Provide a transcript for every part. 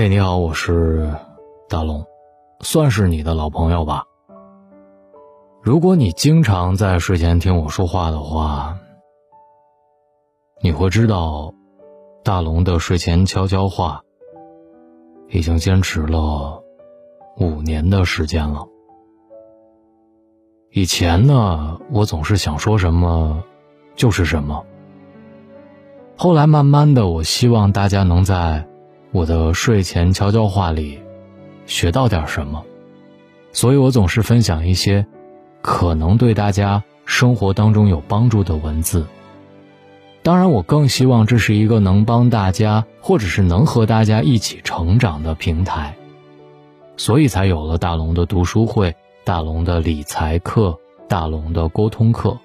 嘿，你好，我是大龙，算是你的老朋友吧。如果你经常在睡前听我说话的话，你会知道，大龙的睡前悄悄话已经坚持了五年的时间了。以前呢，我总是想说什么就是什么。后来慢慢的，我希望大家能在我的睡前悄悄话里学到点什么，所以我总是分享一些可能对大家生活当中有帮助的文字。当然，我更希望这是一个能帮大家，或者是能和大家一起成长的平台，所以才有了大龙的读书会。大龙的理财课，大龙的沟通课，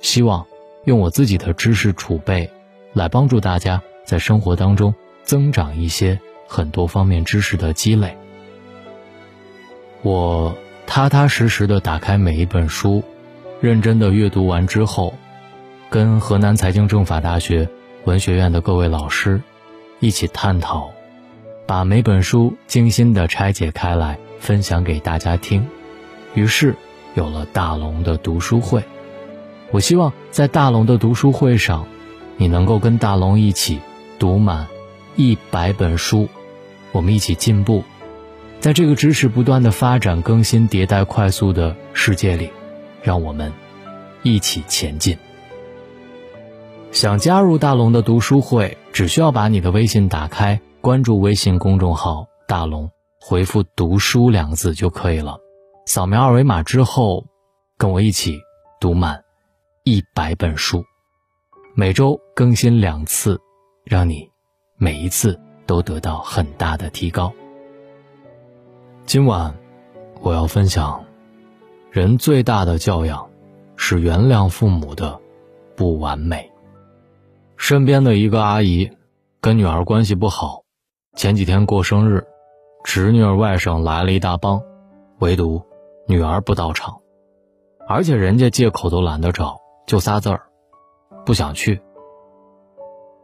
希望用我自己的知识储备，来帮助大家在生活当中增长一些很多方面知识的积累。我踏踏实实的打开每一本书，认真的阅读完之后，跟河南财经政法大学文学院的各位老师一起探讨，把每本书精心的拆解开来，分享给大家听。于是，有了大龙的读书会。我希望在大龙的读书会上，你能够跟大龙一起读满一百本书，我们一起进步。在这个知识不断的发展、更新、迭代、快速的世界里，让我们一起前进。想加入大龙的读书会，只需要把你的微信打开，关注微信公众号“大龙”，回复“读书”两个字就可以了。扫描二维码之后，跟我一起读满一百本书，每周更新两次，让你每一次都得到很大的提高。今晚我要分享，人最大的教养是原谅父母的不完美。身边的一个阿姨跟女儿关系不好，前几天过生日，侄女儿外甥来了一大帮，唯独。女儿不到场，而且人家借口都懒得找，就仨字儿，不想去。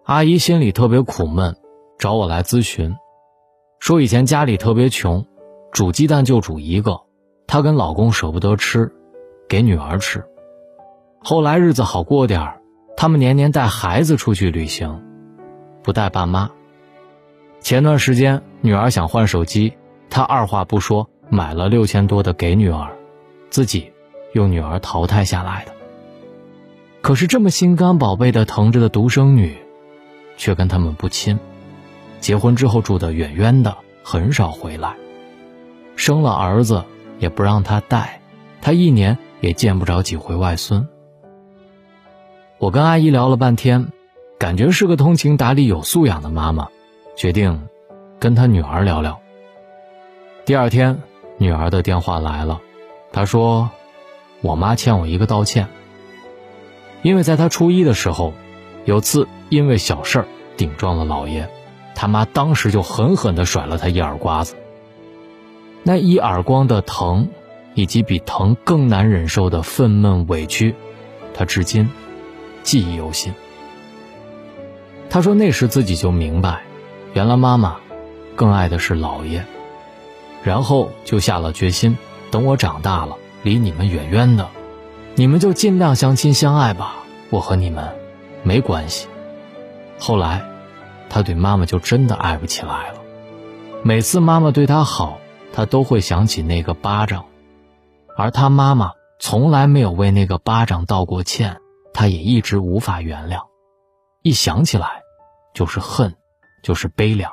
阿姨心里特别苦闷，找我来咨询，说以前家里特别穷，煮鸡蛋就煮一个，她跟老公舍不得吃，给女儿吃。后来日子好过点儿，他们年年带孩子出去旅行，不带爸妈。前段时间女儿想换手机，她二话不说。买了六千多的给女儿，自己用女儿淘汰下来的。可是这么心肝宝贝的疼着的独生女，却跟他们不亲。结婚之后住得远远的，很少回来。生了儿子也不让他带，他一年也见不着几回外孙。我跟阿姨聊了半天，感觉是个通情达理、有素养的妈妈，决定跟她女儿聊聊。第二天。女儿的电话来了，她说：“我妈欠我一个道歉，因为在她初一的时候，有次因为小事儿顶撞了姥爷，他妈当时就狠狠地甩了他一耳刮子。那一耳光的疼，以及比疼更难忍受的愤懑委屈，他至今记忆犹新。他说那时自己就明白，原来妈妈更爱的是姥爷。”然后就下了决心，等我长大了，离你们远远的，你们就尽量相亲相爱吧，我和你们没关系。后来，他对妈妈就真的爱不起来了。每次妈妈对他好，他都会想起那个巴掌，而他妈妈从来没有为那个巴掌道过歉，他也一直无法原谅。一想起来，就是恨，就是悲凉。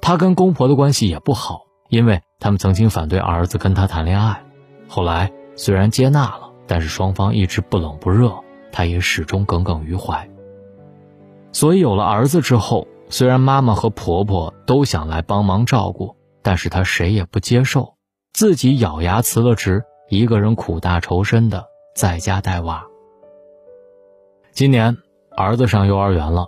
他跟公婆的关系也不好，因为他们曾经反对儿子跟他谈恋爱，后来虽然接纳了，但是双方一直不冷不热，他也始终耿耿于怀。所以有了儿子之后，虽然妈妈和婆婆都想来帮忙照顾，但是她谁也不接受，自己咬牙辞了职，一个人苦大仇深的在家带娃。今年儿子上幼儿园了。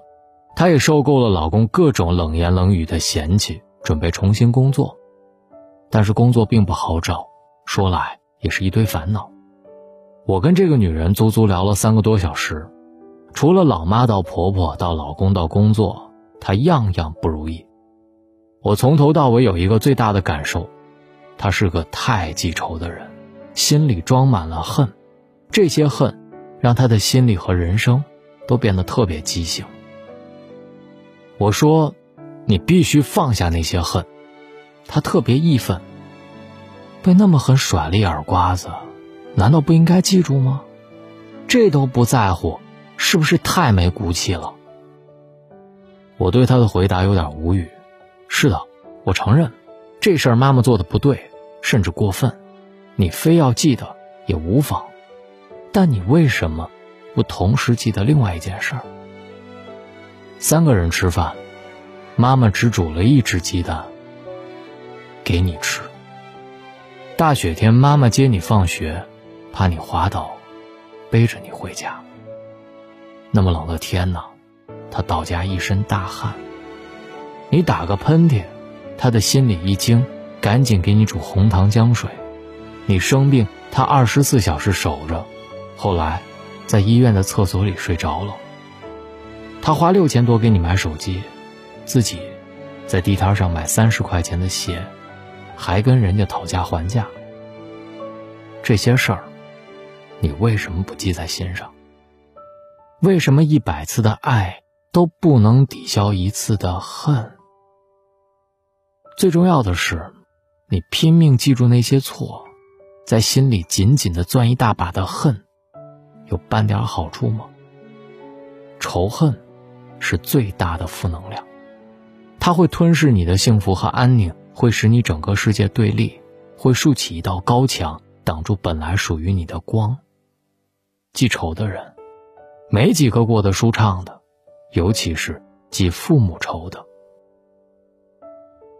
她也受够了老公各种冷言冷语的嫌弃，准备重新工作，但是工作并不好找，说来也是一堆烦恼。我跟这个女人足足聊了三个多小时，除了老妈到婆婆到老公到工作，她样样不如意。我从头到尾有一个最大的感受，他是个太记仇的人，心里装满了恨，这些恨，让他的心里和人生，都变得特别畸形。我说，你必须放下那些恨，他特别义愤。被那么狠甩了一耳刮子，难道不应该记住吗？这都不在乎，是不是太没骨气了？我对他的回答有点无语。是的，我承认，这事儿妈妈做的不对，甚至过分。你非要记得也无妨，但你为什么不同时记得另外一件事儿？三个人吃饭，妈妈只煮了一只鸡蛋给你吃。大雪天，妈妈接你放学，怕你滑倒，背着你回家。那么冷的天呢，他倒家一身大汗。你打个喷嚏，他的心里一惊，赶紧给你煮红糖姜水。你生病，他二十四小时守着，后来在医院的厕所里睡着了。他花六千多给你买手机，自己在地摊上买三十块钱的鞋，还跟人家讨价还价。这些事儿，你为什么不记在心上？为什么一百次的爱都不能抵消一次的恨？最重要的是，你拼命记住那些错，在心里紧紧的攥一大把的恨，有半点好处吗？仇恨是最大的负能量，它会吞噬你的幸福和安宁，会使你整个世界对立，会竖起一道高墙，挡住本来属于你的光。记仇的人，没几个过得舒畅的，尤其是记父母仇的。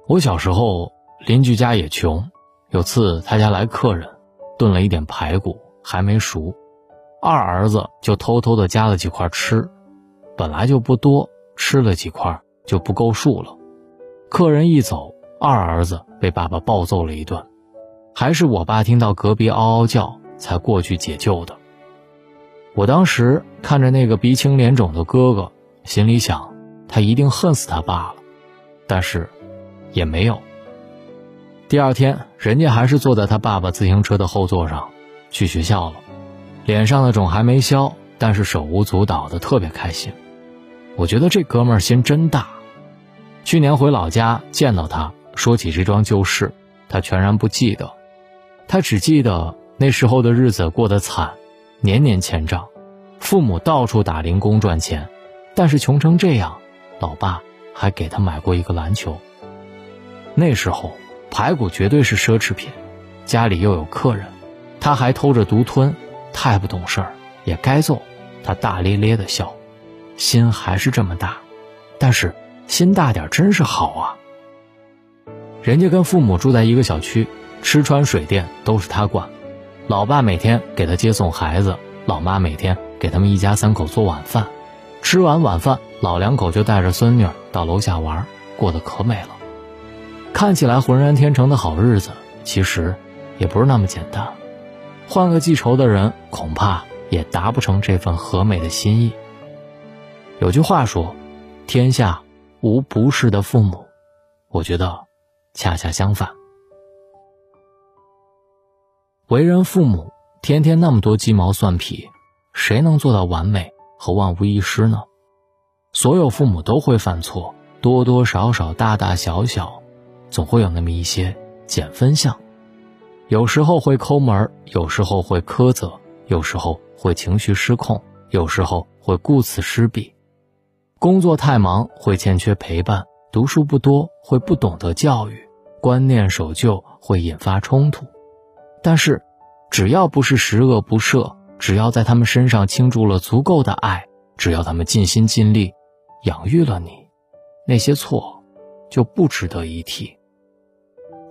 我小时候，邻居家也穷。有次他家来客人，炖了一点排骨，还没熟，二儿子就偷偷的夹了几块吃。本来就不多，吃了几块就不够数了。客人一走，二儿子被爸爸暴揍了一顿，还是我爸听到隔壁嗷嗷叫才过去解救的。我当时看着那个鼻青脸肿的哥哥，心里想，他一定恨死他爸了。但是。也没有。第二天，人家还是坐在他爸爸自行车的后座上，去学校了。脸上的肿还没消，但是手舞足蹈的，特别开心。我觉得这哥们儿心真大。去年回老家见到他，说起这桩旧事，他全然不记得。他只记得那时候的日子过得惨，年年欠账，父母到处打零工赚钱，但是穷成这样，老爸还给他买过一个篮球。那时候，排骨绝对是奢侈品，家里又有客人，他还偷着独吞，太不懂事儿，也该揍。他大咧咧的笑，心还是这么大，但是心大点真是好啊。人家跟父母住在一个小区，吃穿水电都是他管，老爸每天给他接送孩子，老妈每天给他们一家三口做晚饭，吃完晚饭，老两口就带着孙女到楼下玩，过得可美了。看起来浑然天成的好日子，其实也不是那么简单。换个记仇的人，恐怕也达不成这份和美的心意。有句话说：“天下无不是的父母。”我觉得，恰恰相反。为人父母，天天那么多鸡毛蒜皮，谁能做到完美和万无一失呢？所有父母都会犯错，多多少少，大大小小。总会有那么一些减分项，有时候会抠门有时候会苛责，有时候会情绪失控，有时候会顾此失彼。工作太忙会欠缺陪伴，读书不多会不懂得教育，观念守旧会引发冲突。但是，只要不是十恶不赦，只要在他们身上倾注了足够的爱，只要他们尽心尽力养育了你，那些错就不值得一提。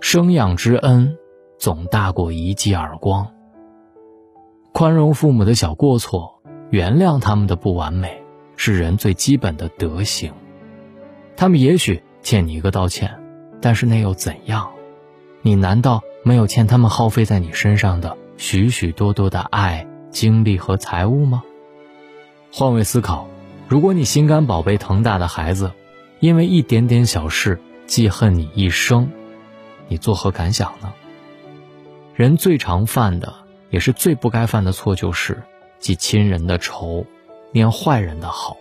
生养之恩，总大过一记耳光。宽容父母的小过错，原谅他们的不完美，是人最基本的德行。他们也许欠你一个道歉，但是那又怎样？你难道没有欠他们耗费在你身上的许许多多的爱、精力和财物吗？换位思考，如果你心肝宝贝疼大的孩子，因为一点点小事记恨你一生，你作何感想呢？人最常犯的，也是最不该犯的错，就是记亲人的仇，念坏人的好。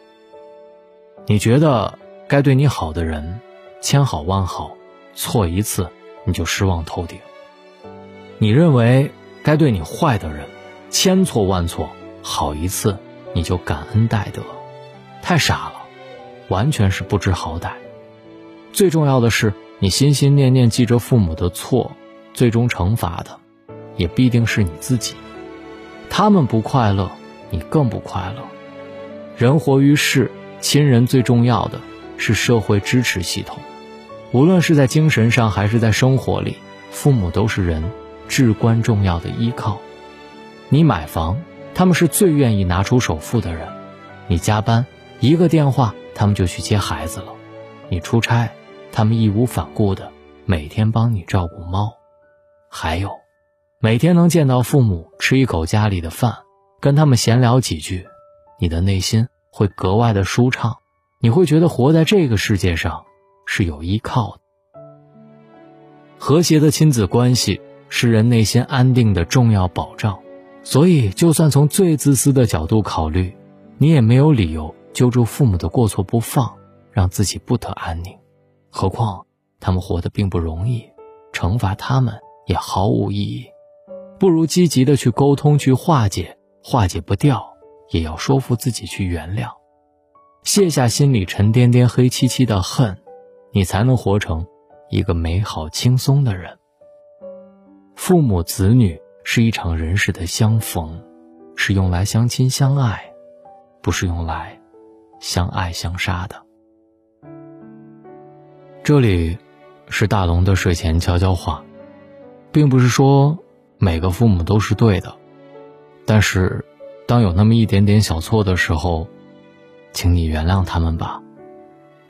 你觉得该对你好的人，千好万好，错一次你就失望透顶。你认为该对你坏的人，千错万错，好一次你就感恩戴德，太傻了，完全是不知好歹。最重要的是，你心心念念记着父母的错，最终惩罚的，也必定是你自己。他们不快乐，你更不快乐。人活于世，亲人最重要的是社会支持系统，无论是在精神上还是在生活里，父母都是人至关重要的依靠。你买房，他们是最愿意拿出首付的人；你加班，一个电话，他们就去接孩子了；你出差。他们义无反顾的每天帮你照顾猫，还有，每天能见到父母吃一口家里的饭，跟他们闲聊几句，你的内心会格外的舒畅，你会觉得活在这个世界上是有依靠的。和谐的亲子关系是人内心安定的重要保障，所以就算从最自私的角度考虑，你也没有理由揪住父母的过错不放，让自己不得安宁。何况，他们活得并不容易，惩罚他们也毫无意义，不如积极的去沟通、去化解，化解不掉，也要说服自己去原谅，卸下心里沉甸甸、黑漆漆的恨，你才能活成一个美好、轻松的人。父母子女是一场人世的相逢，是用来相亲相爱，不是用来相爱相杀的。这里，是大龙的睡前悄悄话，并不是说每个父母都是对的，但是，当有那么一点点小错的时候，请你原谅他们吧，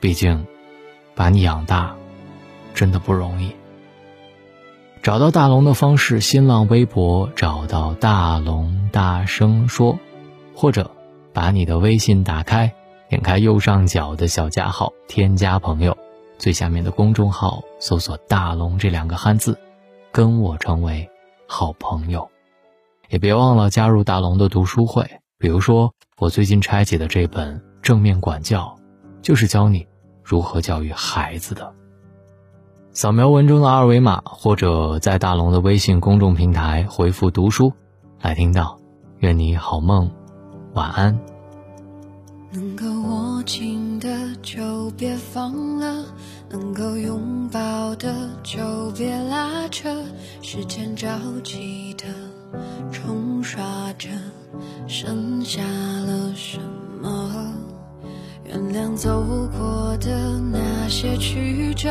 毕竟，把你养大，真的不容易。找到大龙的方式：新浪微博找到大龙，大声说，或者把你的微信打开，点开右上角的小加号，添加朋友。最下面的公众号搜索“大龙”这两个汉字，跟我成为好朋友，也别忘了加入大龙的读书会。比如说，我最近拆解的这本《正面管教》，就是教你如何教育孩子的。扫描文中的二维码，或者在大龙的微信公众平台回复“读书”，来听到。愿你好梦，晚安。能够握紧的就别放了，能够拥抱的就别拉扯。时间着急的冲刷着，剩下了什么？原谅走过的那些曲折，